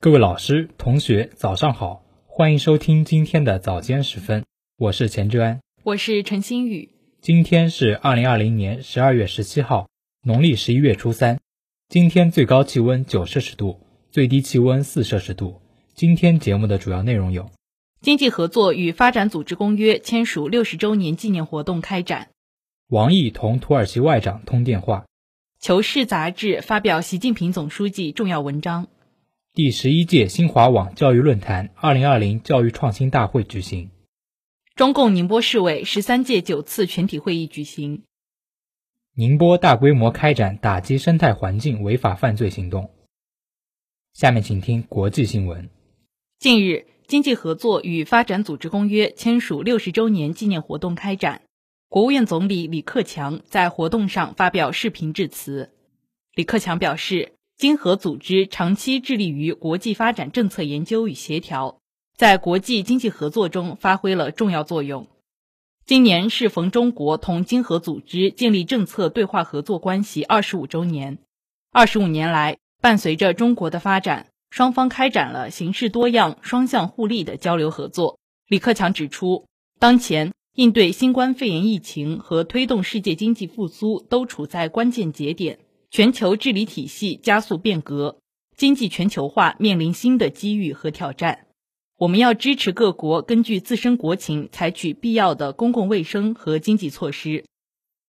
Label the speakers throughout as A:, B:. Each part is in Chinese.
A: 各位老师、同学，早上好，欢迎收听今天的早间时分，我是钱志安，
B: 我是陈新宇。
A: 今天是二零二零年十二月十七号，农历十一月初三。今天最高气温九摄氏度，最低气温四摄氏度。今天节目的主要内容有：
B: 经济合作与发展组织公约签署六十周年纪念活动开展；
A: 王毅同土耳其外长通电话；
B: 求是杂志发表习近平总书记重要文章。
A: 第十一届新华网教育论坛二零二零教育创新大会举行。
B: 中共宁波市委十三届九次全体会议举行。
A: 宁波大规模开展打击生态环境违法犯罪行动。下面请听国际新闻。
B: 近日，经济合作与发展组织公约签署六十周年纪念活动开展。国务院总理李克强在活动上发表视频致辞。李克强表示。经合组织长期致力于国际发展政策研究与协调，在国际经济合作中发挥了重要作用。今年适逢中国同经合组织建立政策对话合作关系二十五周年。二十五年来，伴随着中国的发展，双方开展了形式多样、双向互利的交流合作。李克强指出，当前应对新冠肺炎疫情和推动世界经济复苏都处在关键节点。全球治理体系加速变革，经济全球化面临新的机遇和挑战。我们要支持各国根据自身国情采取必要的公共卫生和经济措施，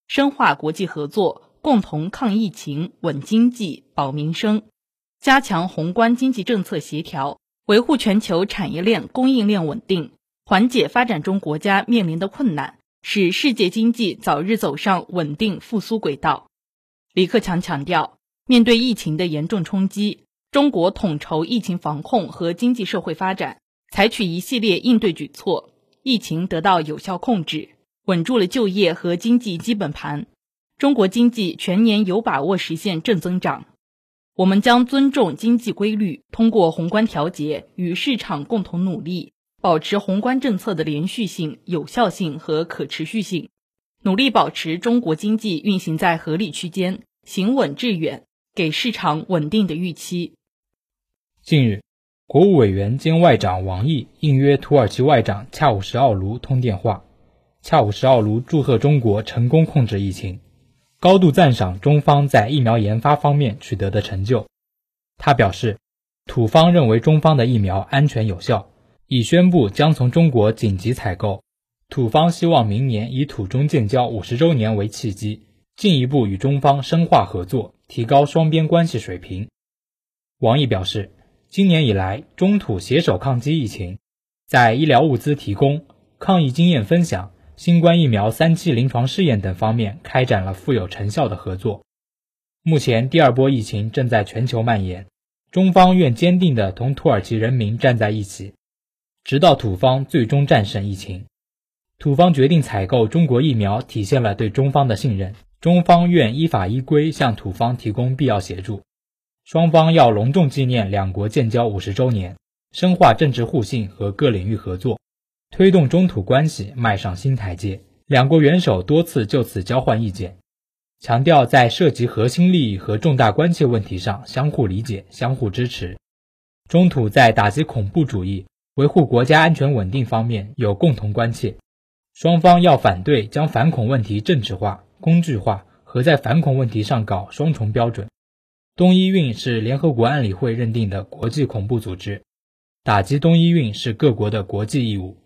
B: 深化国际合作，共同抗疫情、稳经济、保民生，加强宏观经济政策协调，维护全球产业链供应链稳定，缓解发展中国家面临的困难，使世界经济早日走上稳定复苏轨道。李克强强调，面对疫情的严重冲击，中国统筹疫情防控和经济社会发展，采取一系列应对举措，疫情得到有效控制，稳住了就业和经济基本盘。中国经济全年有把握实现正增长。我们将尊重经济规律，通过宏观调节与市场共同努力，保持宏观政策的连续性、有效性和可持续性。努力保持中国经济运行在合理区间，行稳致远，给市场稳定的预期。
A: 近日，国务委员兼外长王毅应约土耳其外长恰武什奥卢通电话。恰武什奥卢祝贺中国成功控制疫情，高度赞赏中方在疫苗研发方面取得的成就。他表示，土方认为中方的疫苗安全有效，已宣布将从中国紧急采购。土方希望明年以土中建交五十周年为契机，进一步与中方深化合作，提高双边关系水平。王毅表示，今年以来，中土携手抗击疫情，在医疗物资提供、抗疫经验分享、新冠疫苗三期临床试验等方面开展了富有成效的合作。目前，第二波疫情正在全球蔓延，中方愿坚定地同土耳其人民站在一起，直到土方最终战胜疫情。土方决定采购中国疫苗，体现了对中方的信任。中方愿依法依规向土方提供必要协助。双方要隆重纪念两国建交五十周年，深化政治互信和各领域合作，推动中土关系迈上新台阶。两国元首多次就此交换意见，强调在涉及核心利益和重大关切问题上相互理解、相互支持。中土在打击恐怖主义、维护国家安全稳定方面有共同关切。双方要反对将反恐问题政治化、工具化和在反恐问题上搞双重标准。东伊运是联合国安理会认定的国际恐怖组织，打击东伊运是各国的国际义务。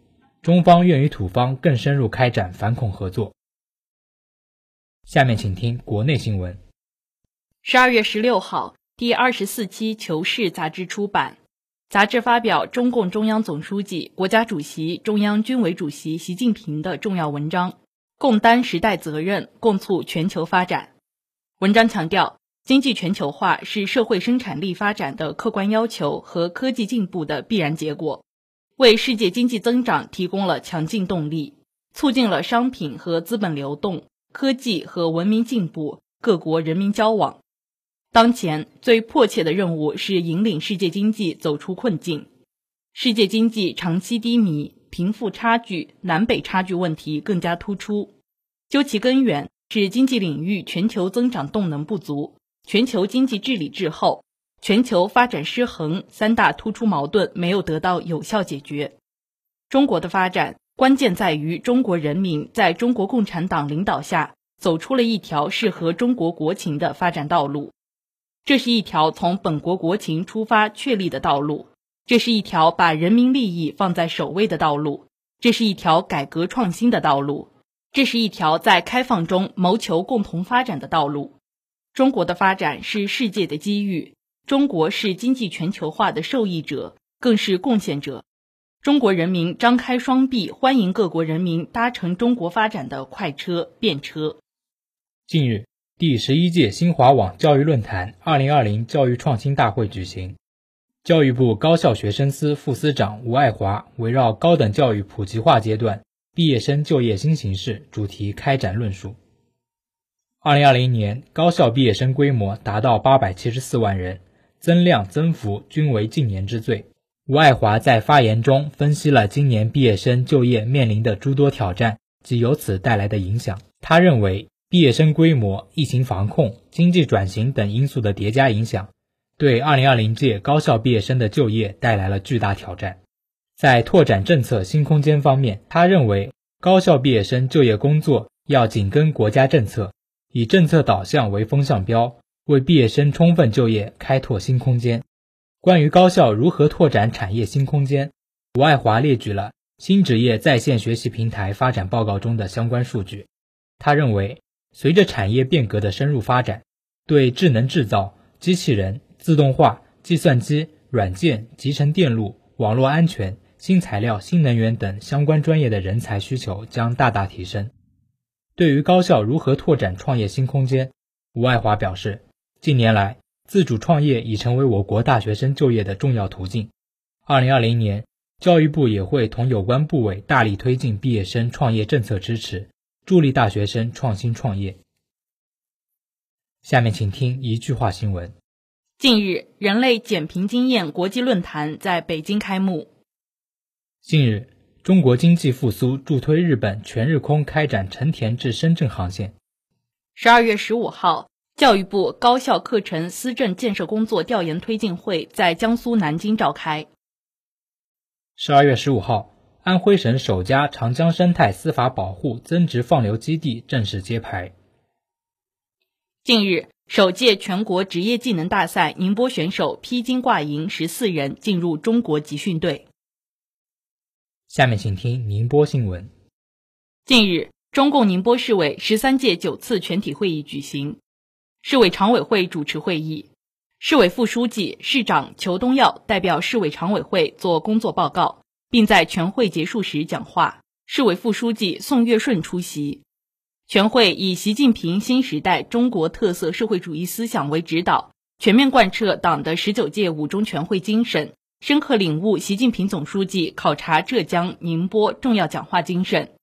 A: 中方愿与土方更深入开展反恐合作。下面请听国内新闻。
B: 十二月十六号，第二十四期《求是》杂志出版。杂志发表中共中央总书记、国家主席、中央军委主席习近平的重要文章，共担时代责任，共促全球发展。文章强调，经济全球化是社会生产力发展的客观要求和科技进步的必然结果，为世界经济增长提供了强劲动力，促进了商品和资本流动、科技和文明进步、各国人民交往。当前最迫切的任务是引领世界经济走出困境。世界经济长期低迷，贫富差距、南北差距问题更加突出。究其根源，是经济领域全球增长动能不足，全球经济治理滞后，全球发展失衡三大突出矛盾没有得到有效解决。中国的发展关键在于中国人民在中国共产党领导下走出了一条适合中国国情的发展道路。这是一条从本国国情出发确立的道路，这是一条把人民利益放在首位的道路，这是一条改革创新的道路，这是一条在开放中谋求共同发展的道路。中国的发展是世界的机遇，中国是经济全球化的受益者，更是贡献者。中国人民张开双臂，欢迎各国人民搭乘中国发展的快车便车。
A: 近日。第十一届新华网教育论坛二零二零教育创新大会举行，教育部高校学生司副司长吴爱华围绕高等教育普及化阶段毕业生就业新形势主题开展论述。二零二零年高校毕业生规模达到八百七十四万人，增量增幅均为近年之最。吴爱华在发言中分析了今年毕业生就业面临的诸多挑战及由此带来的影响。他认为。毕业生规模、疫情防控、经济转型等因素的叠加影响，对2020届高校毕业生的就业带来了巨大挑战。在拓展政策新空间方面，他认为高校毕业生就业工作要紧跟国家政策，以政策导向为风向标，为毕业生充分就业开拓新空间。关于高校如何拓展产业新空间，吴爱华列举了新职业在线学习平台发展报告中的相关数据。他认为。随着产业变革的深入发展，对智能制造、机器人、自动化、计算机、软件、集成电路、网络安全、新材料、新能源等相关专业的人才需求将大大提升。对于高校如何拓展创业新空间，吴爱华表示，近年来自主创业已成为我国大学生就业的重要途径。二零二零年，教育部也会同有关部委大力推进毕业生创业政策支持。助力大学生创新创业。下面请听一句话新闻：
B: 近日，人类减贫经验国际论坛在北京开幕。
A: 近日，中国经济复苏助推日本全日空开展成田至深圳航线。
B: 十二月十五号，教育部高校课程思政建设工作调研推进会在江苏南京召开。
A: 十二月十五号。安徽省首家长江生态司法保护增值放流基地正式揭牌。
B: 近日，首届全国职业技能大赛宁波选手披金挂银十四人进入中国集训队。
A: 下面请听宁波新闻。
B: 近日，中共宁波市委十三届九次全体会议举行，市委常委会主持会议，市委副书记、市长裘东耀代表市委常委会作工作报告。并在全会结束时讲话。市委副书记宋月顺出席。全会以习近平新时代中国特色社会主义思想为指导，全面贯彻党的十九届五中全会精神，深刻领悟习近平总书记考察浙江、宁波重要讲话精神。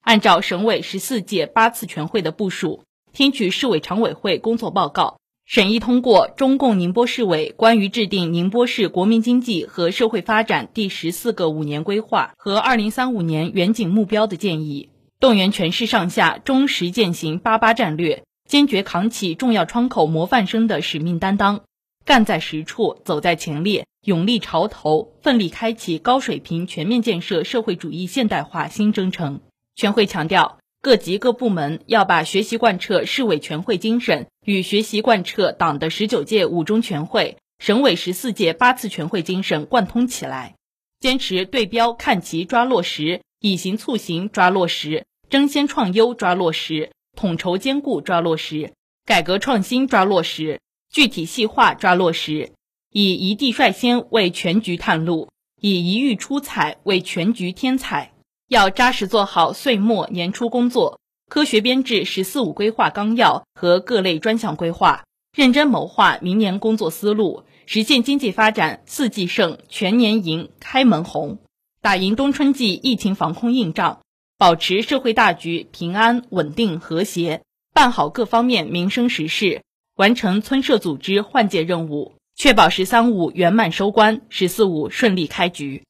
B: 按照省委十四届八次全会的部署，听取市委常委会工作报告。审议通过中共宁波市委关于制定宁波市国民经济和社会发展第十四个五年规划和二零三五年远景目标的建议，动员全市上下忠实践行“八八”战略，坚决扛起重要窗口模范生的使命担当，干在实处，走在前列，勇立潮头，奋力开启高水平全面建设社会主义现代化新征程。全会强调。各级各部门要把学习贯彻市委全会精神与学习贯彻党的十九届五中全会、省委十四届八次全会精神贯通起来，坚持对标看齐抓落实，以形促形抓落实，争先创优抓落实，统筹兼顾抓落实，改革创新抓落实，具体细化抓落实，以一地率先为全局探路，以一域出彩为全局添彩。要扎实做好岁末年初工作，科学编制“十四五”规划纲要和各类专项规划，认真谋划明年工作思路，实现经济发展四季盛、全年赢、开门红，打赢冬春季疫情防控硬仗，保持社会大局平安稳定和谐，办好各方面民生实事，完成村社组织换届任务，确保“十三五”圆满收官，“十四五”顺利开局。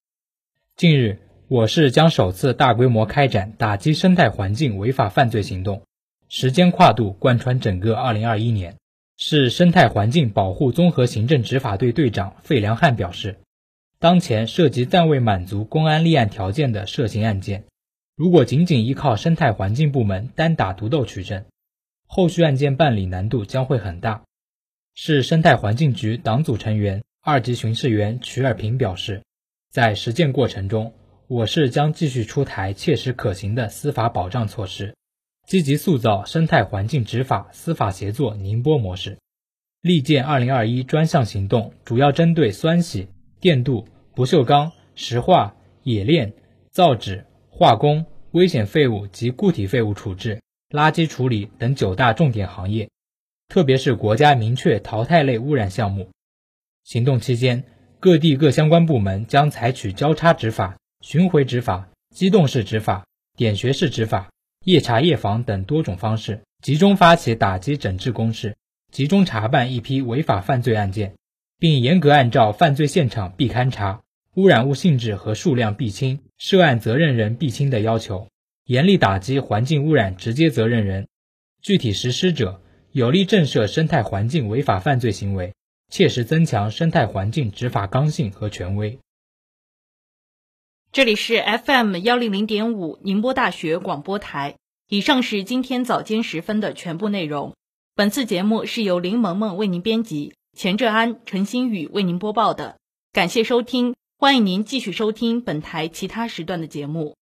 A: 近日。我市将首次大规模开展打击生态环境违法犯罪行动，时间跨度贯穿整个2021年。市生态环境保护综合行政执法队队长费良汉表示，当前涉及暂未满足公安立案条件的涉刑案件，如果仅仅依靠生态环境部门单打独斗取证，后续案件办理难度将会很大。市生态环境局党组成员、二级巡视员曲尔平表示，在实践过程中，我市将继续出台切实可行的司法保障措施。积极塑造生态环境执法司法协作宁波模式。利剑二零二一专项行动主要针对酸洗、电镀、不锈钢、石化、冶炼、造纸、化工、危险废物及固体废物处置、垃圾处理等九大重点行业，特别是国家明确淘汰类污染项目。行动期间，各地各相关部门将采取交叉执法、巡回执法、机动式执法、点穴式执法。夜查夜访等多种方式，集中发起打击整治攻势，集中查办一批违法犯罪案件，并严格按照犯罪现场必勘查、污染物性质和数量必清、涉案责任人必清的要求，严厉打击环境污染直接责任人。具体实施者，有力震慑生态环境违法犯罪行为，切实增强生态环境执法刚性和权威。
B: 这里是 FM 幺零零点五宁波大学广播台。以上是今天早间时分的全部内容。本次节目是由林萌萌为您编辑，钱正安、陈新宇为您播报的。感谢收听，欢迎您继续收听本台其他时段的节目。